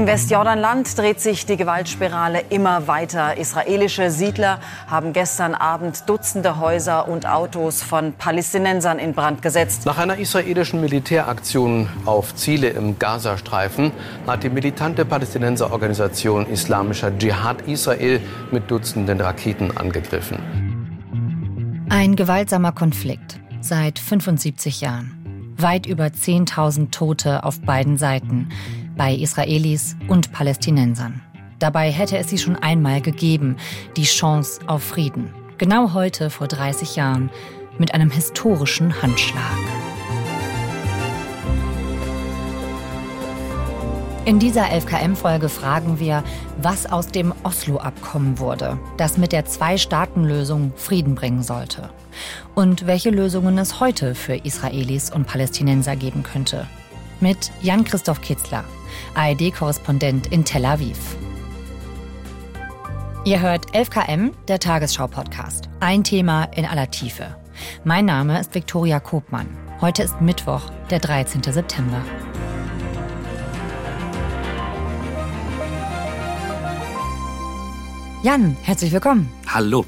Im Westjordanland dreht sich die Gewaltspirale immer weiter. Israelische Siedler haben gestern Abend Dutzende Häuser und Autos von Palästinensern in Brand gesetzt. Nach einer israelischen Militäraktion auf Ziele im Gazastreifen hat die militante Palästinenserorganisation Islamischer Dschihad Israel mit Dutzenden Raketen angegriffen. Ein gewaltsamer Konflikt seit 75 Jahren. Weit über 10.000 Tote auf beiden Seiten bei Israelis und Palästinensern. Dabei hätte es sie schon einmal gegeben, die Chance auf Frieden. Genau heute vor 30 Jahren mit einem historischen Handschlag. In dieser 11KM-Folge fragen wir, was aus dem Oslo-Abkommen wurde, das mit der Zwei-Staaten-Lösung Frieden bringen sollte. Und welche Lösungen es heute für Israelis und Palästinenser geben könnte. Mit Jan-Christoph Kitzler, ARD-Korrespondent in Tel Aviv. Ihr hört 11KM, der Tagesschau-Podcast. Ein Thema in aller Tiefe. Mein Name ist Viktoria Kobmann. Heute ist Mittwoch, der 13. September. Jan, herzlich willkommen. Hallo.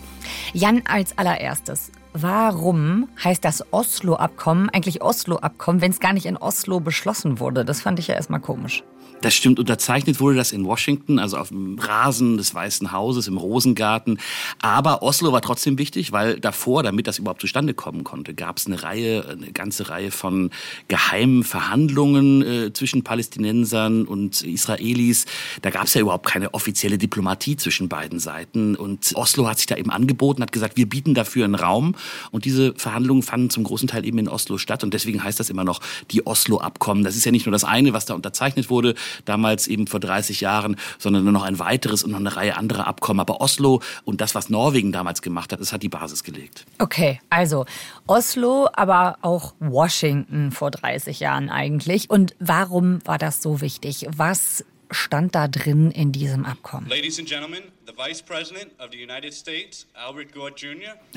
Jan, als allererstes, Warum heißt das Oslo-Abkommen eigentlich Oslo-Abkommen, wenn es gar nicht in Oslo beschlossen wurde? Das fand ich ja erstmal komisch. Das stimmt, unterzeichnet wurde das in Washington, also auf dem Rasen des Weißen Hauses im Rosengarten. Aber Oslo war trotzdem wichtig, weil davor, damit das überhaupt zustande kommen konnte, gab es eine Reihe, eine ganze Reihe von geheimen Verhandlungen äh, zwischen Palästinensern und Israelis. Da gab es ja überhaupt keine offizielle Diplomatie zwischen beiden Seiten. Und Oslo hat sich da eben angeboten, hat gesagt, wir bieten dafür einen Raum. Und diese Verhandlungen fanden zum großen Teil eben in Oslo statt. Und deswegen heißt das immer noch die Oslo-Abkommen. Das ist ja nicht nur das eine, was da unterzeichnet wurde, damals eben vor 30 Jahren, sondern nur noch ein weiteres und noch eine Reihe anderer Abkommen. Aber Oslo und das, was Norwegen damals gemacht hat, das hat die Basis gelegt. Okay, also Oslo, aber auch Washington vor 30 Jahren eigentlich. Und warum war das so wichtig? Was stand da drin in diesem Abkommen? Ladies and Gentlemen,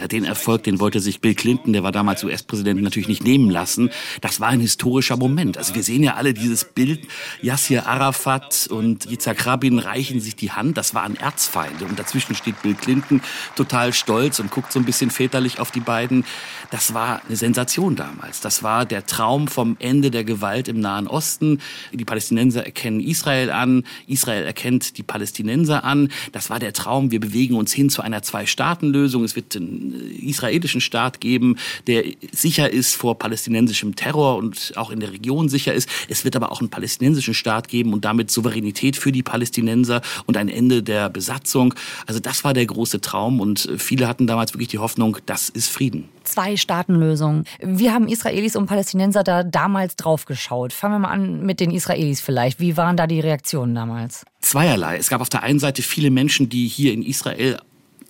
den Erfolg, den wollte sich Bill Clinton, der war damals US-Präsident, natürlich nicht nehmen lassen. Das war ein historischer Moment. Also wir sehen ja alle dieses Bild, Yassir Arafat und Yitzhak Rabin reichen sich die Hand. Das waren Erzfeinde. Und dazwischen steht Bill Clinton total stolz und guckt so ein bisschen väterlich auf die beiden. Das war eine Sensation damals. Das war der Traum vom Ende der Gewalt im Nahen Osten. Die Palästinenser erkennen Israel an, Israel erkennt die Palästinenser an. Das war der Traum. Wir bewegen uns hin zu einer Zwei-Staaten-Lösung. Es wird einen israelischen Staat geben, der sicher ist vor palästinensischem Terror und auch in der Region sicher ist. Es wird aber auch einen palästinensischen Staat geben und damit Souveränität für die Palästinenser und ein Ende der Besatzung. Also das war der große Traum und viele hatten damals wirklich die Hoffnung, das ist Frieden. Zwei-Staaten-Lösung. Wie haben Israelis und Palästinenser da damals drauf geschaut? Fangen wir mal an mit den Israelis vielleicht. Wie waren da die Reaktionen damals? Zweierlei. Es gab auf der einen Seite viele Menschen, die hier in Israel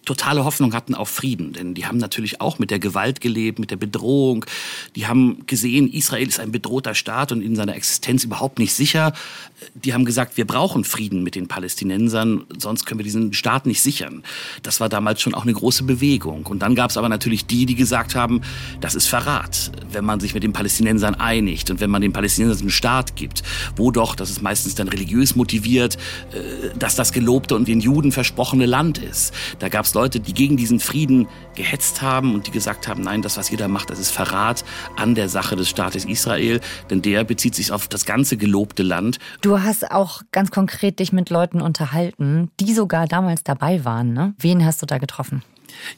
totale Hoffnung hatten auf Frieden. Denn die haben natürlich auch mit der Gewalt gelebt, mit der Bedrohung. Die haben gesehen, Israel ist ein bedrohter Staat und in seiner Existenz überhaupt nicht sicher. Die haben gesagt, wir brauchen Frieden mit den Palästinensern, sonst können wir diesen Staat nicht sichern. Das war damals schon auch eine große Bewegung. Und dann gab es aber natürlich die, die gesagt haben, das ist Verrat, wenn man sich mit den Palästinensern einigt und wenn man den Palästinensern einen Staat gibt, wo doch, das ist meistens dann religiös motiviert, äh, dass das gelobte und den Juden versprochene Land ist. Da gab es Leute, die gegen diesen Frieden gehetzt haben und die gesagt haben, nein, das, was ihr da macht, das ist Verrat an der Sache des Staates Israel, denn der bezieht sich auf das ganze gelobte Land. Du hast auch ganz konkret dich mit Leuten unterhalten, die sogar damals dabei waren. Ne? Wen hast du da getroffen?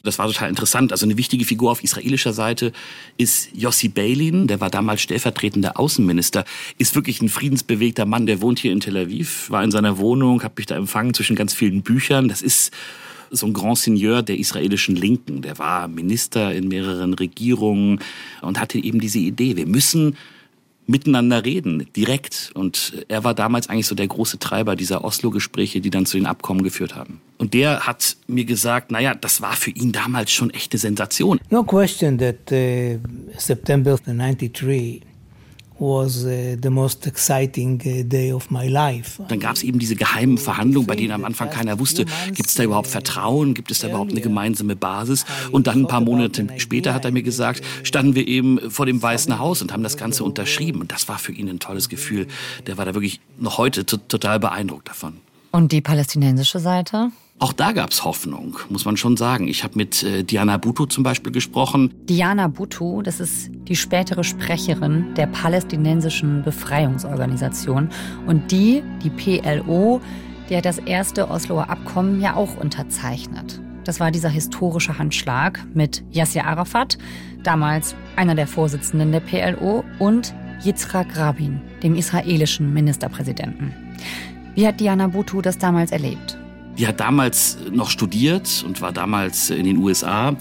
Das war total interessant. Also eine wichtige Figur auf israelischer Seite ist Yossi Beilin, der war damals stellvertretender Außenminister, ist wirklich ein friedensbewegter Mann, der wohnt hier in Tel Aviv, war in seiner Wohnung, habe mich da empfangen zwischen ganz vielen Büchern. Das ist so ein Grand Seigneur der israelischen Linken. Der war Minister in mehreren Regierungen und hatte eben diese Idee, wir müssen miteinander reden, direkt. Und er war damals eigentlich so der große Treiber dieser Oslo-Gespräche, die dann zu den Abkommen geführt haben. Und der hat mir gesagt, naja, das war für ihn damals schon echte Sensation. No question that uh, September 93 was uh, the most exciting uh, day of my life. Dann gab es eben diese geheimen Verhandlungen, bei denen am Anfang keiner wusste, gibt es da überhaupt Vertrauen, gibt es da überhaupt eine gemeinsame Basis? Und dann ein paar Monate später hat er mir gesagt, standen wir eben vor dem Weißen Haus und haben das Ganze unterschrieben. Und das war für ihn ein tolles Gefühl. Der war da wirklich noch heute total beeindruckt davon. Und die palästinensische Seite? Auch da gab es Hoffnung, muss man schon sagen. Ich habe mit äh, Diana Bhutto zum Beispiel gesprochen. Diana Bhutto, das ist die spätere Sprecherin der palästinensischen Befreiungsorganisation. Und die, die PLO, die hat das erste Osloer Abkommen ja auch unterzeichnet. Das war dieser historische Handschlag mit Yasser Arafat, damals einer der Vorsitzenden der PLO, und Yitzhak Rabin, dem israelischen Ministerpräsidenten. Wie hat Diana Bhutto das damals erlebt? Die hat damals noch studiert und war damals in den USA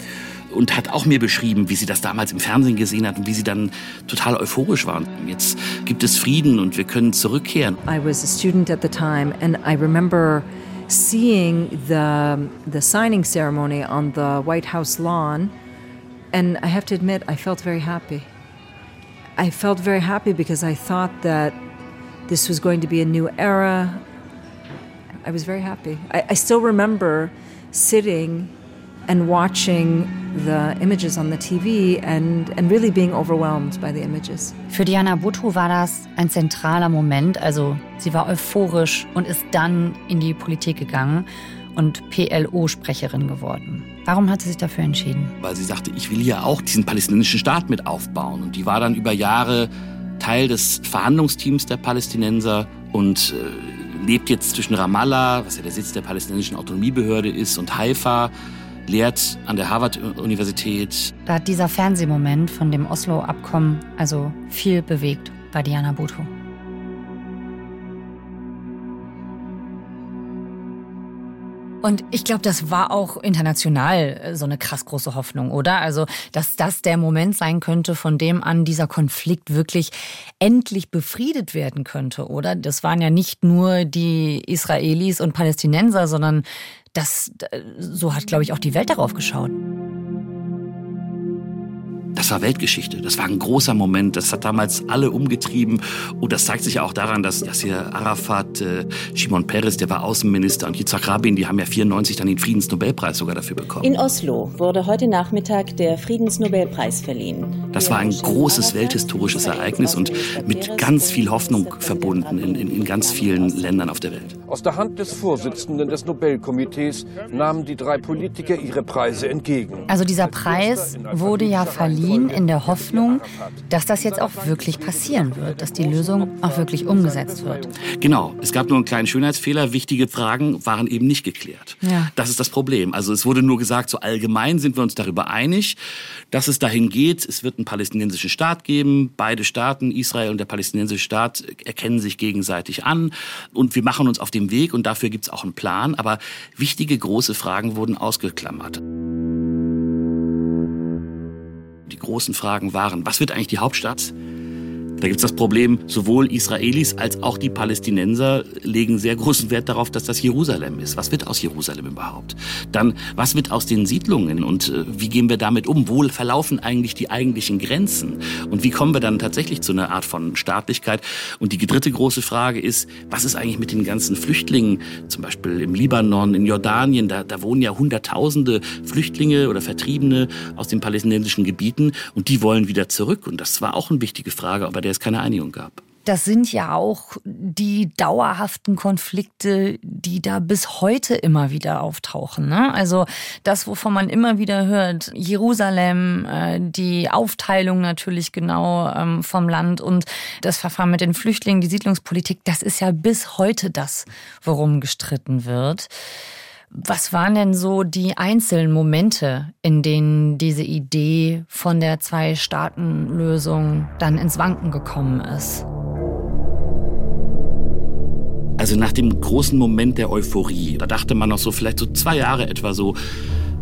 und hat auch mir beschrieben, wie sie das damals im Fernsehen gesehen hat und wie sie dann total euphorisch war. Jetzt gibt es Frieden und wir können zurückkehren. I was a student at the time and I remember seeing the the signing ceremony on the White House lawn and I have to admit I felt very happy. I felt very happy because I thought that this was going to be a new era, I was very happy. I, I still remember sitting and watching the images on the TV and, and really being overwhelmed by the images. Für Diana Bhutto war das ein zentraler Moment. Also sie war euphorisch und ist dann in die Politik gegangen und PLO-Sprecherin geworden. Warum hat sie sich dafür entschieden? Weil sie sagte, ich will ja auch diesen palästinensischen Staat mit aufbauen. Und die war dann über Jahre Teil des Verhandlungsteams der Palästinenser und äh, lebt jetzt zwischen Ramallah, was ja der Sitz der palästinensischen Autonomiebehörde ist, und Haifa, lehrt an der Harvard-Universität. Da hat dieser Fernsehmoment von dem Oslo-Abkommen also viel bewegt bei Diana Bhutto. Und ich glaube, das war auch international äh, so eine krass große Hoffnung, oder? Also, dass das der Moment sein könnte, von dem an dieser Konflikt wirklich endlich befriedet werden könnte, oder? Das waren ja nicht nur die Israelis und Palästinenser, sondern das, äh, so hat, glaube ich, auch die Welt darauf geschaut. Das war Weltgeschichte. Das war ein großer Moment. Das hat damals alle umgetrieben. Und das zeigt sich ja auch daran, dass, dass hier Arafat, äh, Shimon Peres, der war Außenminister, und Yitzhak Rabin, die haben ja 94 dann den Friedensnobelpreis sogar dafür bekommen. In Oslo wurde heute Nachmittag der Friedensnobelpreis verliehen. Das war ein großes welthistorisches Ereignis und mit ganz viel Hoffnung verbunden in, in, in ganz vielen Ländern auf der Welt. Aus der Hand des Vorsitzenden des Nobelkomitees nahmen die drei Politiker ihre Preise entgegen. Also dieser Preis wurde ja verliehen Berlin in der Hoffnung, dass das jetzt auch wirklich passieren wird, dass die Lösung auch wirklich umgesetzt wird. Genau, es gab nur einen kleinen Schönheitsfehler. Wichtige Fragen waren eben nicht geklärt. Ja. Das ist das Problem. Also es wurde nur gesagt, so allgemein sind wir uns darüber einig, dass es dahin geht, es wird einen palästinensischen Staat geben. Beide Staaten, Israel und der palästinensische Staat, erkennen sich gegenseitig an. Und wir machen uns auf den Weg und dafür gibt es auch einen Plan. Aber wichtige große Fragen wurden ausgeklammert. Großen Fragen waren, was wird eigentlich die Hauptstadt? Da gibt es das Problem, sowohl Israelis als auch die Palästinenser legen sehr großen Wert darauf, dass das Jerusalem ist. Was wird aus Jerusalem überhaupt? Dann, was wird aus den Siedlungen und äh, wie gehen wir damit um? Wo verlaufen eigentlich die eigentlichen Grenzen? Und wie kommen wir dann tatsächlich zu einer Art von Staatlichkeit? Und die dritte große Frage ist, was ist eigentlich mit den ganzen Flüchtlingen? Zum Beispiel im Libanon, in Jordanien, da, da wohnen ja Hunderttausende Flüchtlinge oder Vertriebene aus den palästinensischen Gebieten und die wollen wieder zurück. Und das war auch eine wichtige Frage, aber der es keine Einigung gab. Das sind ja auch die dauerhaften Konflikte, die da bis heute immer wieder auftauchen. Ne? Also das, wovon man immer wieder hört, Jerusalem, äh, die Aufteilung natürlich genau ähm, vom Land und das Verfahren mit den Flüchtlingen, die Siedlungspolitik, das ist ja bis heute das, worum gestritten wird. Was waren denn so die einzelnen Momente, in denen diese Idee von der Zwei-Staaten-Lösung dann ins Wanken gekommen ist? Also nach dem großen Moment der Euphorie, da dachte man noch so vielleicht so zwei Jahre etwa so,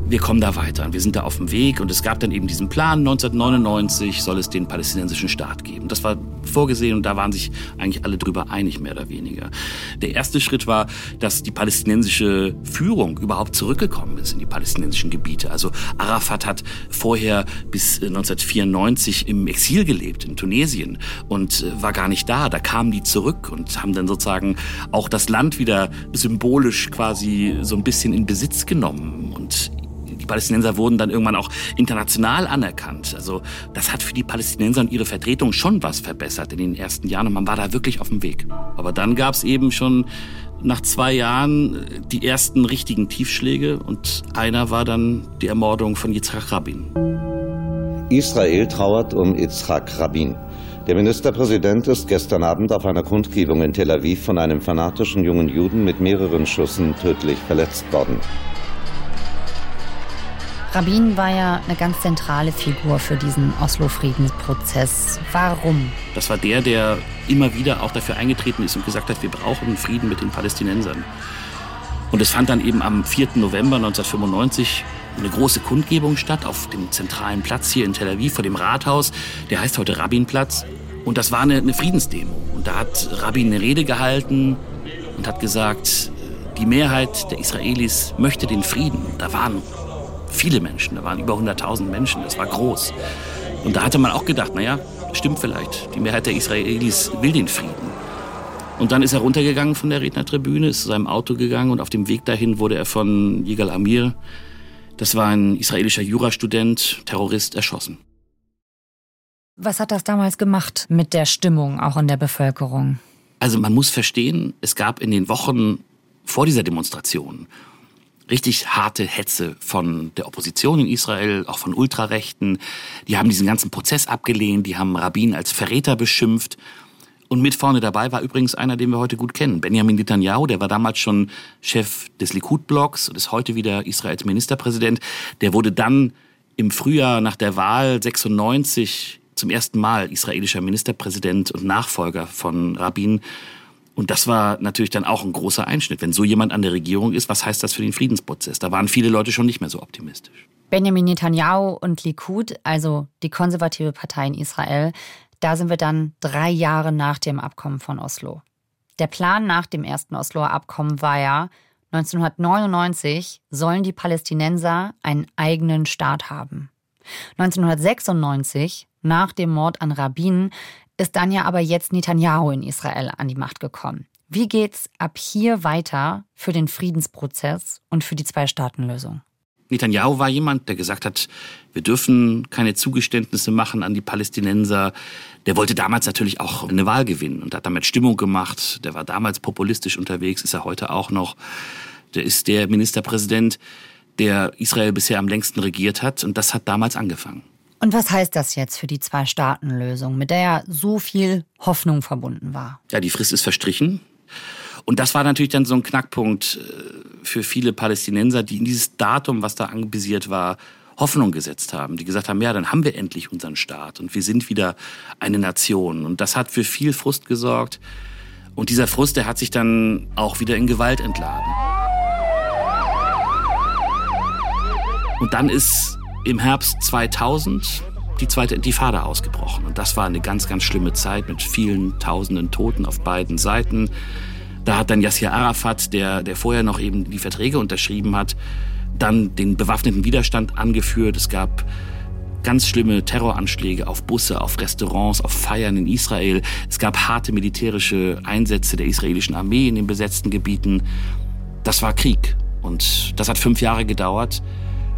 wir kommen da weiter und wir sind da auf dem Weg und es gab dann eben diesen Plan, 1999 soll es den palästinensischen Staat geben. Das war vorgesehen und da waren sich eigentlich alle drüber einig, mehr oder weniger. Der erste Schritt war, dass die palästinensische Führung überhaupt zurückgekommen ist in die palästinensischen Gebiete. Also Arafat hat vorher bis 1994 im Exil gelebt in Tunesien und äh, war gar nicht da. Da kamen die zurück und haben dann sozusagen auch das Land wieder symbolisch quasi so ein bisschen in Besitz genommen und die Palästinenser wurden dann irgendwann auch international anerkannt. Also das hat für die Palästinenser und ihre Vertretung schon was verbessert in den ersten Jahren und man war da wirklich auf dem Weg. Aber dann gab es eben schon nach zwei Jahren die ersten richtigen Tiefschläge und einer war dann die Ermordung von Yitzhak Rabin. Israel trauert um Yitzhak Rabin. Der Ministerpräsident ist gestern Abend auf einer Kundgebung in Tel Aviv von einem fanatischen jungen Juden mit mehreren Schüssen tödlich verletzt worden. Rabin war ja eine ganz zentrale Figur für diesen Oslo-Friedensprozess. Warum? Das war der, der immer wieder auch dafür eingetreten ist und gesagt hat, wir brauchen Frieden mit den Palästinensern. Und es fand dann eben am 4. November 1995 eine große Kundgebung statt auf dem zentralen Platz hier in Tel Aviv vor dem Rathaus. Der heißt heute Rabinplatz. Und das war eine, eine Friedensdemo. Und da hat Rabin eine Rede gehalten und hat gesagt, die Mehrheit der Israelis möchte den Frieden. Da waren viele Menschen, da waren über 100.000 Menschen, das war groß. Und da hatte man auch gedacht, naja, stimmt vielleicht, die Mehrheit der Israelis will den Frieden. Und dann ist er runtergegangen von der Rednertribüne, ist zu seinem Auto gegangen und auf dem Weg dahin wurde er von Yigal Amir, das war ein israelischer Jurastudent, Terrorist, erschossen. Was hat das damals gemacht mit der Stimmung auch in der Bevölkerung? Also man muss verstehen, es gab in den Wochen vor dieser Demonstration richtig harte Hetze von der Opposition in Israel, auch von Ultrarechten. Die haben diesen ganzen Prozess abgelehnt, die haben Rabin als Verräter beschimpft. Und mit vorne dabei war übrigens einer, den wir heute gut kennen, Benjamin Netanyahu, der war damals schon Chef des Likud-Blocks und ist heute wieder Israels Ministerpräsident. Der wurde dann im Frühjahr nach der Wahl 96 zum ersten Mal israelischer Ministerpräsident und Nachfolger von Rabin. Und das war natürlich dann auch ein großer Einschnitt. Wenn so jemand an der Regierung ist, was heißt das für den Friedensprozess? Da waren viele Leute schon nicht mehr so optimistisch. Benjamin Netanyahu und Likud, also die konservative Partei in Israel, da sind wir dann drei Jahre nach dem Abkommen von Oslo. Der Plan nach dem ersten Osloer Abkommen war ja, 1999 sollen die Palästinenser einen eigenen Staat haben. 1996, nach dem Mord an Rabin, ist dann ja aber jetzt Netanyahu in Israel an die Macht gekommen. Wie geht's ab hier weiter für den Friedensprozess und für die Zwei-Staaten-Lösung? Netanyahu war jemand, der gesagt hat, wir dürfen keine Zugeständnisse machen an die Palästinenser. Der wollte damals natürlich auch eine Wahl gewinnen und hat damit Stimmung gemacht. Der war damals populistisch unterwegs, ist er heute auch noch. Der ist der Ministerpräsident, der Israel bisher am längsten regiert hat und das hat damals angefangen. Und was heißt das jetzt für die Zwei-Staaten-Lösung, mit der ja so viel Hoffnung verbunden war? Ja, die Frist ist verstrichen. Und das war natürlich dann so ein Knackpunkt äh, für viele Palästinenser, die in dieses Datum, was da anvisiert war, Hoffnung gesetzt haben, die gesagt haben, ja, dann haben wir endlich unseren Staat und wir sind wieder eine Nation. Und das hat für viel Frust gesorgt. Und dieser Frust, der hat sich dann auch wieder in Gewalt entladen. Und dann ist im Herbst 2000 die zweite Intifada ausgebrochen. Und das war eine ganz, ganz schlimme Zeit mit vielen tausenden Toten auf beiden Seiten. Da hat dann Yassir Arafat, der, der vorher noch eben die Verträge unterschrieben hat, dann den bewaffneten Widerstand angeführt. Es gab ganz schlimme Terroranschläge auf Busse, auf Restaurants, auf Feiern in Israel. Es gab harte militärische Einsätze der israelischen Armee in den besetzten Gebieten. Das war Krieg. Und das hat fünf Jahre gedauert.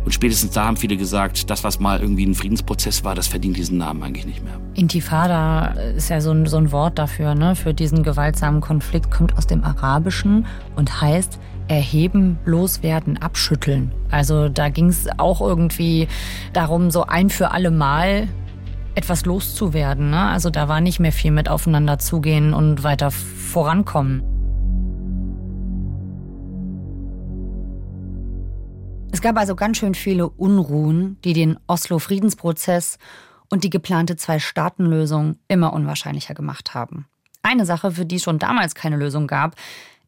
Und spätestens da haben viele gesagt, das, was mal irgendwie ein Friedensprozess war, das verdient diesen Namen eigentlich nicht mehr. Intifada ist ja so ein, so ein Wort dafür, ne? für diesen gewaltsamen Konflikt, kommt aus dem Arabischen und heißt erheben, loswerden, abschütteln. Also da ging es auch irgendwie darum, so ein für alle Mal etwas loszuwerden. Ne? Also da war nicht mehr viel mit aufeinander zugehen und weiter vorankommen. Es gab also ganz schön viele Unruhen, die den Oslo-Friedensprozess und die geplante Zwei-Staaten-Lösung immer unwahrscheinlicher gemacht haben. Eine Sache, für die es schon damals keine Lösung gab,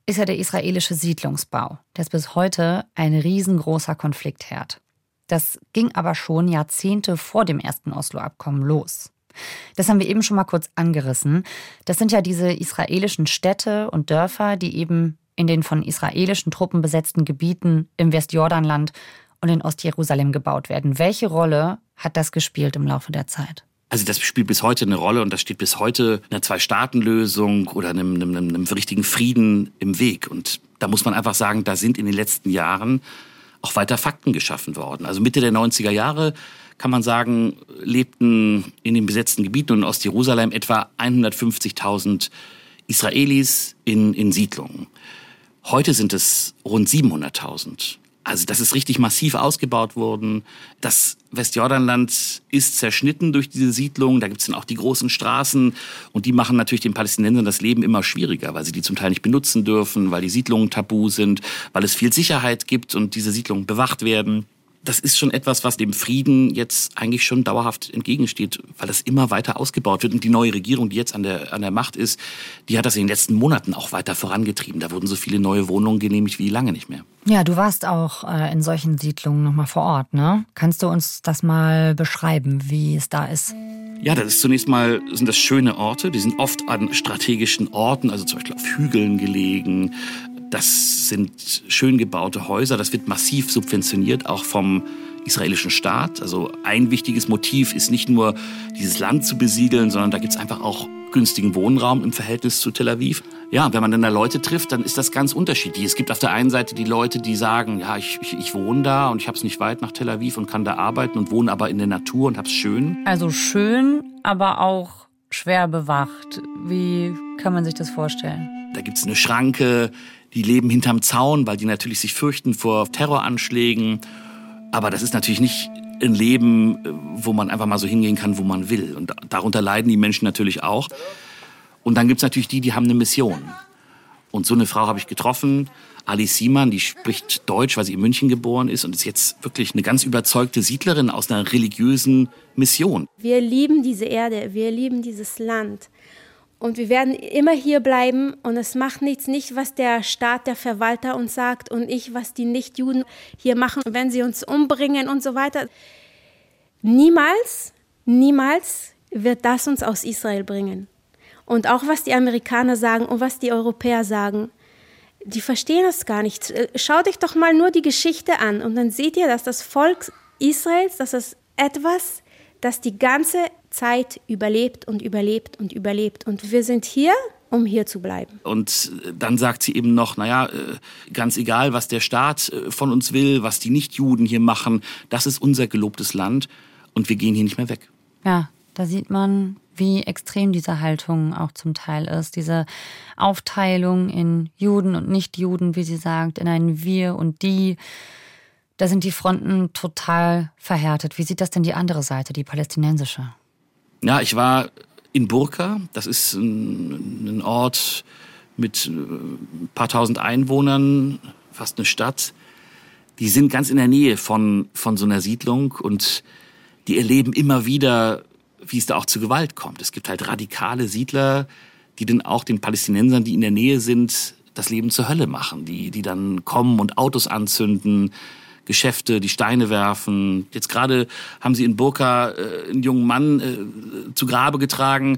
ist ja der israelische Siedlungsbau. Der ist bis heute ein riesengroßer Konfliktherd. Das ging aber schon Jahrzehnte vor dem ersten Oslo-Abkommen los. Das haben wir eben schon mal kurz angerissen. Das sind ja diese israelischen Städte und Dörfer, die eben in den von israelischen Truppen besetzten Gebieten im Westjordanland und in Ostjerusalem gebaut werden. Welche Rolle hat das gespielt im Laufe der Zeit? Also das spielt bis heute eine Rolle und das steht bis heute einer Zwei-Staaten-Lösung oder einem, einem, einem richtigen Frieden im Weg. Und da muss man einfach sagen, da sind in den letzten Jahren auch weiter Fakten geschaffen worden. Also Mitte der 90er Jahre kann man sagen, lebten in den besetzten Gebieten und in Ostjerusalem etwa 150.000 Israelis in, in Siedlungen. Heute sind es rund 700.000. Also das ist richtig massiv ausgebaut worden. Das Westjordanland ist zerschnitten durch diese Siedlung. Da gibt es dann auch die großen Straßen und die machen natürlich den Palästinensern das Leben immer schwieriger, weil sie die zum Teil nicht benutzen dürfen, weil die Siedlungen tabu sind, weil es viel Sicherheit gibt und diese Siedlungen bewacht werden das ist schon etwas, was dem Frieden jetzt eigentlich schon dauerhaft entgegensteht, weil das immer weiter ausgebaut wird. Und die neue Regierung, die jetzt an der, an der Macht ist, die hat das in den letzten Monaten auch weiter vorangetrieben. Da wurden so viele neue Wohnungen genehmigt wie lange nicht mehr. Ja, du warst auch äh, in solchen Siedlungen nochmal vor Ort, ne? Kannst du uns das mal beschreiben, wie es da ist? Ja, das ist zunächst mal, sind das schöne Orte. Die sind oft an strategischen Orten, also zum Beispiel auf Hügeln gelegen, das sind schön gebaute Häuser. Das wird massiv subventioniert, auch vom israelischen Staat. Also ein wichtiges Motiv ist nicht nur dieses Land zu besiedeln, sondern da gibt es einfach auch günstigen Wohnraum im Verhältnis zu Tel Aviv. Ja, wenn man dann da Leute trifft, dann ist das ganz unterschiedlich. Es gibt auf der einen Seite die Leute, die sagen, ja, ich, ich, ich wohne da und ich habe es nicht weit nach Tel Aviv und kann da arbeiten und wohne aber in der Natur und habe es schön. Also schön, aber auch schwer bewacht. Wie kann man sich das vorstellen? Da gibt es eine Schranke, die leben hinterm Zaun, weil die natürlich sich fürchten vor Terroranschlägen. Aber das ist natürlich nicht ein Leben, wo man einfach mal so hingehen kann, wo man will. Und darunter leiden die Menschen natürlich auch. Und dann gibt's natürlich die, die haben eine Mission. Und so eine Frau habe ich getroffen, Alice Siemann, die spricht Deutsch, weil sie in München geboren ist und ist jetzt wirklich eine ganz überzeugte Siedlerin aus einer religiösen Mission. Wir lieben diese Erde, wir lieben dieses Land. Und wir werden immer hier bleiben und es macht nichts, nicht was der Staat, der Verwalter uns sagt und ich, was die Nichtjuden hier machen, wenn sie uns umbringen und so weiter. Niemals, niemals wird das uns aus Israel bringen. Und auch was die Amerikaner sagen und was die Europäer sagen, die verstehen das gar nicht. Schaut euch doch mal nur die Geschichte an und dann seht ihr, dass das Volk Israels, dass es etwas, das die ganze Zeit überlebt und überlebt und überlebt. Und wir sind hier, um hier zu bleiben. Und dann sagt sie eben noch, naja, äh, ganz egal, was der Staat äh, von uns will, was die Nichtjuden hier machen, das ist unser gelobtes Land und wir gehen hier nicht mehr weg. Ja, da sieht man, wie extrem diese Haltung auch zum Teil ist. Diese Aufteilung in Juden und Nichtjuden, wie sie sagt, in ein Wir und Die. Da sind die Fronten total verhärtet. Wie sieht das denn die andere Seite, die palästinensische? Ja, ich war in Burka. Das ist ein, ein Ort mit ein äh, paar tausend Einwohnern, fast eine Stadt. Die sind ganz in der Nähe von, von so einer Siedlung und die erleben immer wieder, wie es da auch zu Gewalt kommt. Es gibt halt radikale Siedler, die dann auch den Palästinensern, die in der Nähe sind, das Leben zur Hölle machen, die, die dann kommen und Autos anzünden, Geschäfte, die Steine werfen. Jetzt gerade haben sie in Burka äh, einen jungen Mann äh, zu Grabe getragen.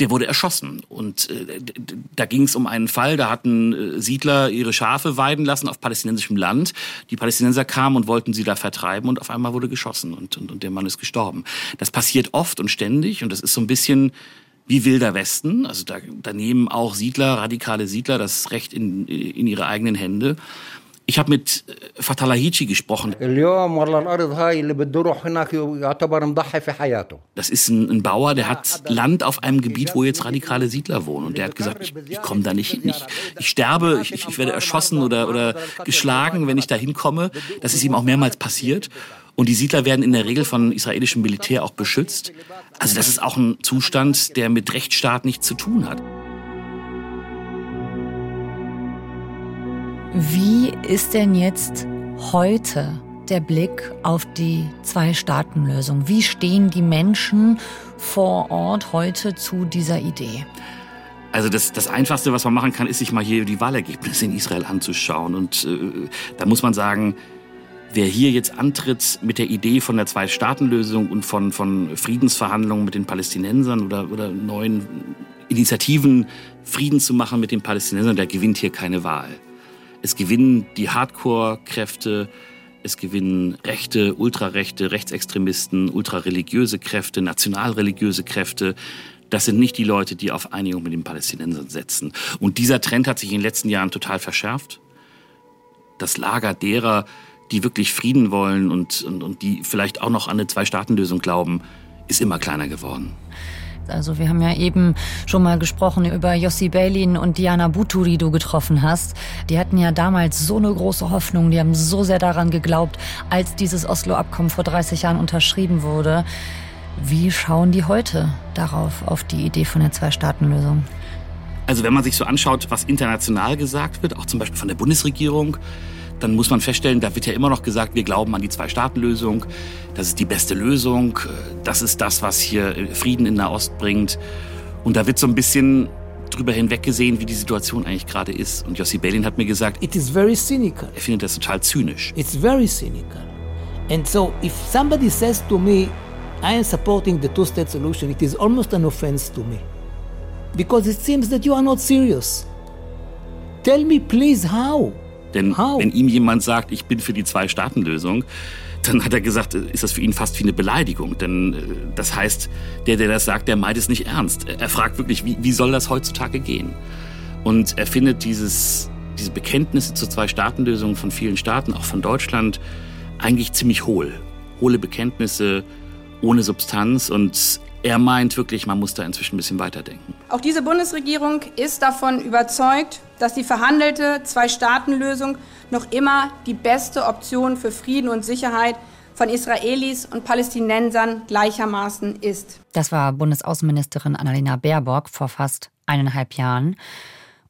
Der wurde erschossen. Und äh, da ging es um einen Fall, da hatten äh, Siedler ihre Schafe weiden lassen auf palästinensischem Land. Die Palästinenser kamen und wollten sie da vertreiben und auf einmal wurde geschossen und, und, und der Mann ist gestorben. Das passiert oft und ständig und das ist so ein bisschen wie Wilder Westen. Also da, da nehmen auch Siedler, radikale Siedler, das Recht in, in ihre eigenen Hände. Ich habe mit äh, Fatah Lahici gesprochen. Das ist ein, ein, Bauer, der hat Land auf einem Gebiet, wo jetzt radikale Siedler wohnen. Und der hat gesagt, ich, ich komme da nicht hin. Ich, ich sterbe, ich, ich, werde erschossen oder, oder geschlagen, wenn ich da hinkomme. Das ist ihm auch mehrmals passiert. Und die Siedler werden in der Regel von israelischem Militär auch beschützt. Also das ist auch ein Zustand, der mit Rechtsstaat nichts zu tun hat. Wie ist denn jetzt heute der Blick auf die Zwei-Staaten-Lösung? Wie stehen die Menschen vor Ort heute zu dieser Idee? Also das, das Einfachste, was man machen kann, ist sich mal hier die Wahlergebnisse in Israel anzuschauen. Und äh, da muss man sagen, wer hier jetzt antritt mit der Idee von der Zwei-Staaten-Lösung und von, von Friedensverhandlungen mit den Palästinensern oder, oder neuen Initiativen, Frieden zu machen mit den Palästinensern, der gewinnt hier keine Wahl. Es gewinnen die Hardcore-Kräfte, es gewinnen rechte, ultrarechte, Rechtsextremisten, ultrareligiöse Kräfte, nationalreligiöse Kräfte. Das sind nicht die Leute, die auf Einigung mit den Palästinensern setzen. Und dieser Trend hat sich in den letzten Jahren total verschärft. Das Lager derer, die wirklich Frieden wollen und, und, und die vielleicht auch noch an eine Zwei-Staaten-Lösung glauben, ist immer kleiner geworden. Also wir haben ja eben schon mal gesprochen über Yossi Beilin und Diana Butu, die du getroffen hast. Die hatten ja damals so eine große Hoffnung, die haben so sehr daran geglaubt, als dieses Oslo-Abkommen vor 30 Jahren unterschrieben wurde. Wie schauen die heute darauf, auf die Idee von der Zwei-Staaten-Lösung? Also wenn man sich so anschaut, was international gesagt wird, auch zum Beispiel von der Bundesregierung, dann muss man feststellen, da wird ja immer noch gesagt, wir glauben an die Zwei-Staaten-Lösung. Das ist die beste Lösung. Das ist das, was hier Frieden in Nahost bringt. Und da wird so ein bisschen drüber hinweggesehen, wie die Situation eigentlich gerade ist. Und Jossi Belin hat mir gesagt, It is very cynical. er findet das total zynisch. It's very cynical. And so if somebody says to me, I am supporting the two-state solution, it is almost an offense to me. Because it seems that you are not serious. Tell me please how. Denn how? wenn ihm jemand sagt, ich bin für die Zwei-Staaten-Lösung, dann hat er gesagt, ist das für ihn fast wie eine Beleidigung. Denn äh, das heißt, der, der das sagt, der meint es nicht ernst. Er fragt wirklich, wie, wie soll das heutzutage gehen? Und er findet dieses, diese Bekenntnisse zur Zwei-Staaten-Lösung von vielen Staaten, auch von Deutschland, eigentlich ziemlich hohl. Hohle Bekenntnisse, ohne Substanz und er meint wirklich, man muss da inzwischen ein bisschen weiterdenken. Auch diese Bundesregierung ist davon überzeugt, dass die verhandelte Zwei-Staaten-Lösung noch immer die beste Option für Frieden und Sicherheit von Israelis und Palästinensern gleichermaßen ist. Das war Bundesaußenministerin Annalena Baerbock vor fast eineinhalb Jahren.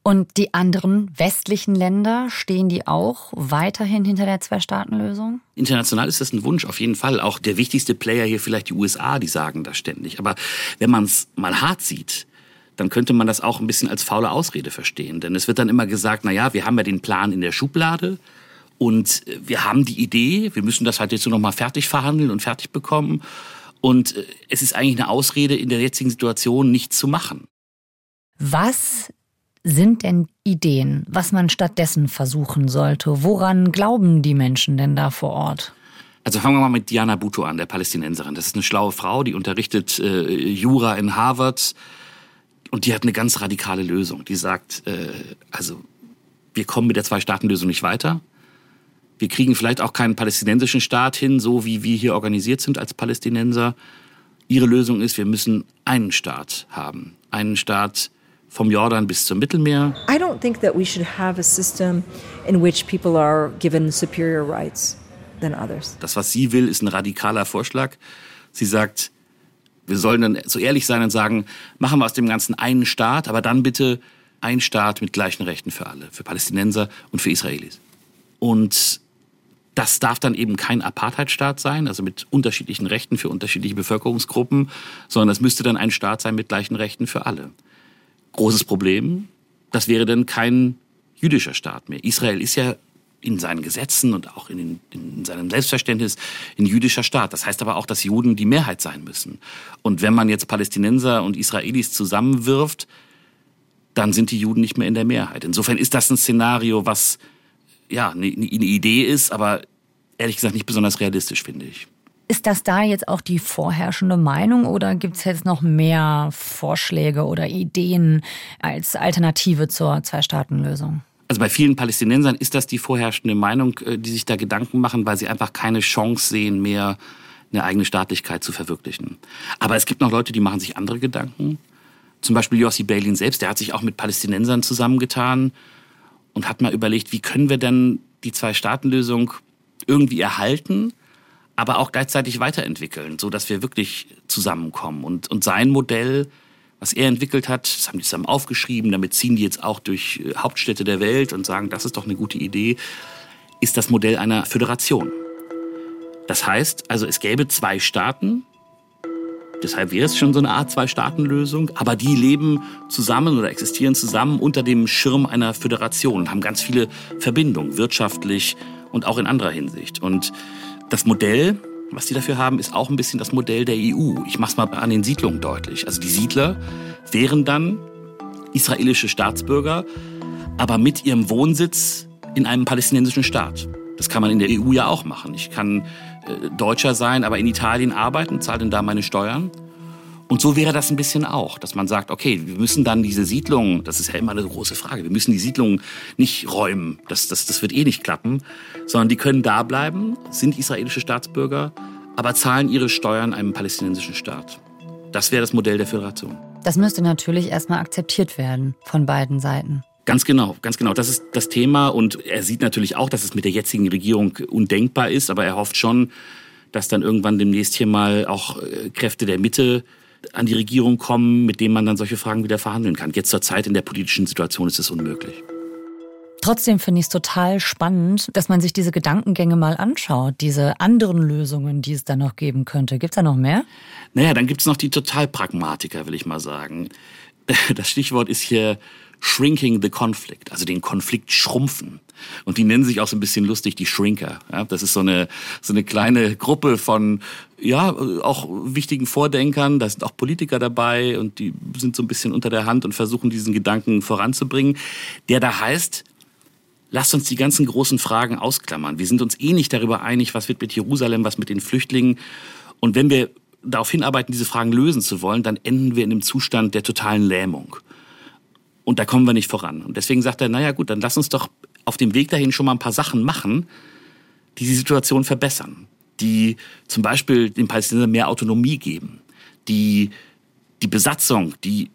Und die anderen westlichen Länder, stehen die auch weiterhin hinter der Zwei-Staaten-Lösung? International ist das ein Wunsch, auf jeden Fall. Auch der wichtigste Player hier vielleicht die USA, die sagen das ständig. Aber wenn man es mal hart sieht, dann könnte man das auch ein bisschen als faule Ausrede verstehen. Denn es wird dann immer gesagt, na ja, wir haben ja den Plan in der Schublade und wir haben die Idee, wir müssen das halt jetzt nur noch mal fertig verhandeln und fertig bekommen. Und äh, es ist eigentlich eine Ausrede, in der jetzigen Situation nichts zu machen. Was sind denn Ideen, was man stattdessen versuchen sollte? Woran glauben die Menschen denn da vor Ort? Also fangen wir mal mit Diana Bhutto an, der Palästinenserin. Das ist eine schlaue Frau, die unterrichtet äh, Jura in Harvard und die hat eine ganz radikale Lösung. Die sagt, äh, also wir kommen mit der Zwei-Staaten-Lösung nicht weiter. Wir kriegen vielleicht auch keinen palästinensischen Staat hin, so wie wir hier organisiert sind als Palästinenser. Ihre Lösung ist, wir müssen einen Staat haben. Einen Staat, vom Jordan bis zum Mittelmeer. I don't think that we should have a system in which people are given superior rights than others. Das, was sie will, ist ein radikaler Vorschlag. Sie sagt, wir sollen dann so ehrlich sein und sagen, machen wir aus dem Ganzen einen Staat, aber dann bitte ein Staat mit gleichen Rechten für alle, für Palästinenser und für Israelis. Und das darf dann eben kein Apartheidstaat sein, also mit unterschiedlichen Rechten für unterschiedliche Bevölkerungsgruppen, sondern das müsste dann ein Staat sein mit gleichen Rechten für alle. Großes Problem, das wäre dann kein jüdischer Staat mehr. Israel ist ja in seinen Gesetzen und auch in, in, seinem Selbstverständnis ein jüdischer Staat. Das heißt aber auch, dass Juden die Mehrheit sein müssen. Und wenn man jetzt Palästinenser und Israelis zusammenwirft, dann sind die Juden nicht mehr in der Mehrheit. Insofern ist das ein Szenario, was ja eine, eine Idee ist, aber ehrlich gesagt nicht besonders realistisch, finde ich. Ist das da jetzt auch die vorherrschende Meinung oder gibt es jetzt noch mehr Vorschläge oder Ideen als Alternative zur Zwei-Staaten-Lösung? Also bei vielen Palästinensern ist das die vorherrschende Meinung, äh, die sich da Gedanken machen, weil sie einfach keine Chance sehen, mehr eine eigene Staatlichkeit zu verwirklichen. Aber es gibt noch Leute, die machen sich andere Gedanken. Zum Beispiel Yossi Beilin selbst, der hat sich auch mit Palästinensern zusammengetan und hat mal überlegt, wie können wir denn die Zwei-Staaten-Lösung irgendwie erhalten, aber auch gleichzeitig weiterentwickeln, so dass wir wirklich zusammenkommen. Und, und sein Modell, was er entwickelt hat, das haben die zusammen aufgeschrieben, damit ziehen die jetzt auch durch äh, Hauptstädte der Welt und sagen, das ist doch eine gute Idee, ist das Modell einer Föderation. Das heißt, also es gäbe zwei Staaten, deshalb wäre es schon so eine Art Zwei-Staaten-Lösung, aber die leben zusammen oder existieren zusammen unter dem Schirm einer Föderation und haben ganz viele Verbindungen, wirtschaftlich, und auch in anderer Hinsicht. Und das Modell, was die dafür haben, ist auch ein bisschen das Modell der EU. Ich mache es mal an den Siedlungen deutlich. Also die Siedler wären dann israelische Staatsbürger, aber mit ihrem Wohnsitz in einem palästinensischen Staat. Das kann man in der EU ja auch machen. Ich kann äh, Deutscher sein, aber in Italien arbeiten, zahle dann da meine Steuern. Und so wäre das ein bisschen auch, dass man sagt, okay, wir müssen dann diese Siedlungen, das ist ja immer eine große Frage, wir müssen die Siedlungen nicht räumen, das, das, das wird eh nicht klappen, sondern die können da bleiben, sind israelische Staatsbürger, aber zahlen ihre Steuern einem palästinensischen Staat. Das wäre das Modell der Föderation. Das müsste natürlich erstmal akzeptiert werden von beiden Seiten. Ganz genau, ganz genau. Das ist das Thema. Und er sieht natürlich auch, dass es mit der jetzigen Regierung undenkbar ist, aber er hofft schon, dass dann irgendwann demnächst hier mal auch äh, Kräfte der Mitte an die Regierung kommen, mit denen man dann solche Fragen wieder verhandeln kann. Jetzt zur Zeit in der politischen Situation ist es unmöglich. Trotzdem finde ich es total spannend, dass man sich diese Gedankengänge mal anschaut, diese anderen Lösungen, die es da noch geben könnte. Gibt es da noch mehr? Naja, dann gibt es noch die Totalpragmatiker, will ich mal sagen. Das Stichwort ist hier Shrinking the Conflict, also den Konflikt schrumpfen. Und die nennen sich auch so ein bisschen lustig die Shrinker. Ja, das ist so eine, so eine kleine Gruppe von, ja, auch wichtigen Vordenkern. Da sind auch Politiker dabei und die sind so ein bisschen unter der Hand und versuchen diesen Gedanken voranzubringen. Der da heißt, lasst uns die ganzen großen Fragen ausklammern. Wir sind uns eh nicht darüber einig, was wird mit Jerusalem, was mit den Flüchtlingen. Und wenn wir darauf hinarbeiten, diese Fragen lösen zu wollen, dann enden wir in einem Zustand der totalen Lähmung. Und da kommen wir nicht voran. Und deswegen sagt er, naja gut, dann lass uns doch auf dem Weg dahin schon mal ein paar Sachen machen, die die Situation verbessern. Die zum Beispiel den Palästinensern mehr Autonomie geben. Die die Besatzung, die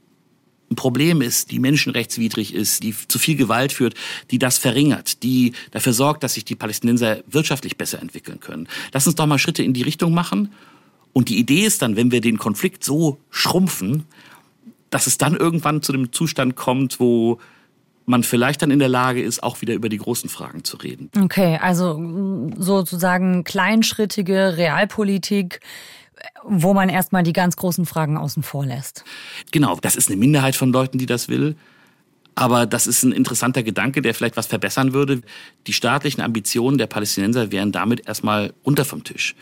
ein Problem ist, die menschenrechtswidrig ist, die zu viel Gewalt führt, die das verringert, die dafür sorgt, dass sich die Palästinenser wirtschaftlich besser entwickeln können. Lass uns doch mal Schritte in die Richtung machen. Und die Idee ist dann, wenn wir den Konflikt so schrumpfen, dass es dann irgendwann zu dem Zustand kommt, wo man vielleicht dann in der Lage ist, auch wieder über die großen Fragen zu reden. Okay, also sozusagen kleinschrittige Realpolitik, wo man erstmal die ganz großen Fragen außen vor lässt. Genau, das ist eine Minderheit von Leuten, die das will. Aber das ist ein interessanter Gedanke, der vielleicht was verbessern würde. Die staatlichen Ambitionen der Palästinenser wären damit erstmal unter vom Tisch.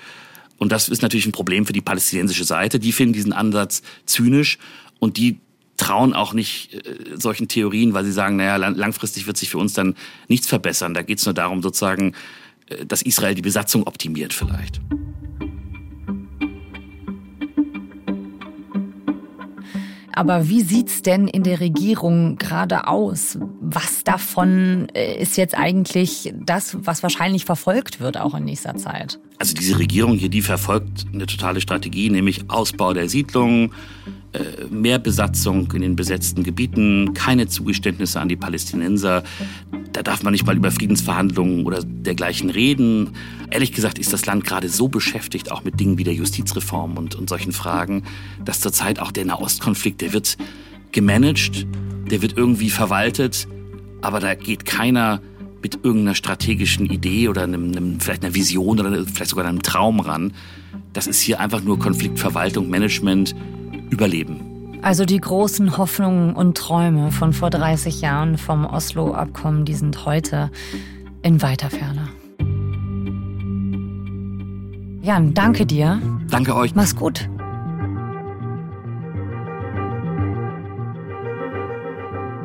Und das ist natürlich ein Problem für die palästinensische Seite. Die finden diesen Ansatz zynisch und die trauen auch nicht äh, solchen Theorien, weil sie sagen, naja, langfristig wird sich für uns dann nichts verbessern. Da geht es nur darum, sozusagen, äh, dass Israel die Besatzung optimiert vielleicht. Aber wie sieht's denn in der Regierung gerade aus? Was davon äh, ist jetzt eigentlich das, was wahrscheinlich verfolgt wird auch in nächster Zeit? Also diese Regierung hier, die verfolgt eine totale Strategie, nämlich Ausbau der Siedlungen, mehr Besatzung in den besetzten Gebieten, keine Zugeständnisse an die Palästinenser. Da darf man nicht mal über Friedensverhandlungen oder dergleichen reden. Ehrlich gesagt ist das Land gerade so beschäftigt, auch mit Dingen wie der Justizreform und, und solchen Fragen, dass zurzeit auch der Nahostkonflikt, der wird gemanagt, der wird irgendwie verwaltet, aber da geht keiner mit irgendeiner strategischen Idee oder einem, einem, vielleicht einer Vision oder vielleicht sogar einem Traum ran. Das ist hier einfach nur Konfliktverwaltung, Management, Überleben. Also die großen Hoffnungen und Träume von vor 30 Jahren vom Oslo-Abkommen, die sind heute in weiter Ferne. Jan, danke dir. Danke euch. Mach's gut.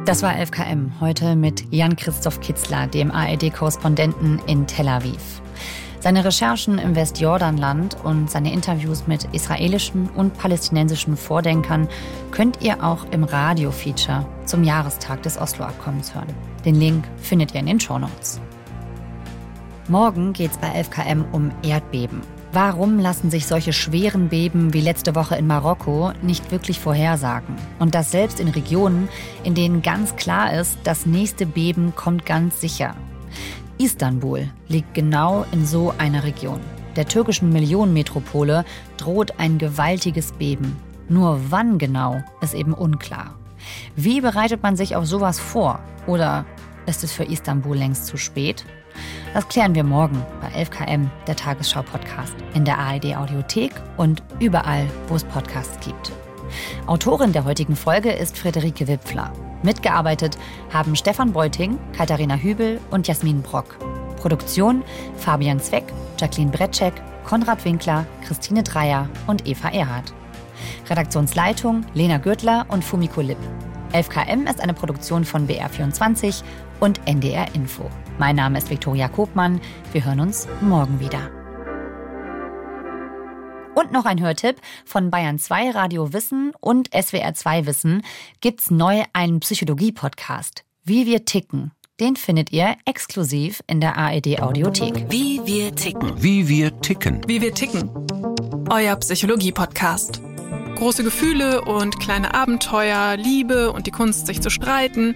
Das war 11KM heute mit Jan-Christoph Kitzler, dem ARD-Korrespondenten in Tel Aviv. Seine Recherchen im Westjordanland und seine Interviews mit israelischen und palästinensischen Vordenkern könnt ihr auch im Radio-Feature zum Jahrestag des Oslo-Abkommens hören. Den Link findet ihr in den Shownotes. Morgen geht es bei 11KM um Erdbeben. Warum lassen sich solche schweren Beben wie letzte Woche in Marokko nicht wirklich vorhersagen? Und das selbst in Regionen, in denen ganz klar ist, das nächste Beben kommt ganz sicher. Istanbul liegt genau in so einer Region. Der türkischen Millionenmetropole droht ein gewaltiges Beben. Nur wann genau ist eben unklar. Wie bereitet man sich auf sowas vor? Oder ist es für Istanbul längst zu spät? Das klären wir morgen bei 11KM, der Tagesschau-Podcast, in der ARD-Audiothek und überall, wo es Podcasts gibt. Autorin der heutigen Folge ist Friederike Wipfler. Mitgearbeitet haben Stefan Beuting, Katharina Hübel und Jasmin Brock. Produktion Fabian Zweck, Jacqueline Bretschek, Konrad Winkler, Christine Dreier und Eva Erhardt. Redaktionsleitung Lena Gürtler und Fumiko Lipp. 11KM ist eine Produktion von BR24 und NDR Info. Mein Name ist Viktoria Kobmann. Wir hören uns morgen wieder. Und noch ein Hörtipp von Bayern 2 Radio Wissen und SWR 2 Wissen gibt's neu einen Psychologie-Podcast. Wie wir ticken. Den findet ihr exklusiv in der ARD Audiothek. Wie wir ticken. Wie wir ticken. Wie wir ticken. Euer Psychologie-Podcast. Große Gefühle und kleine Abenteuer, Liebe und die Kunst, sich zu streiten.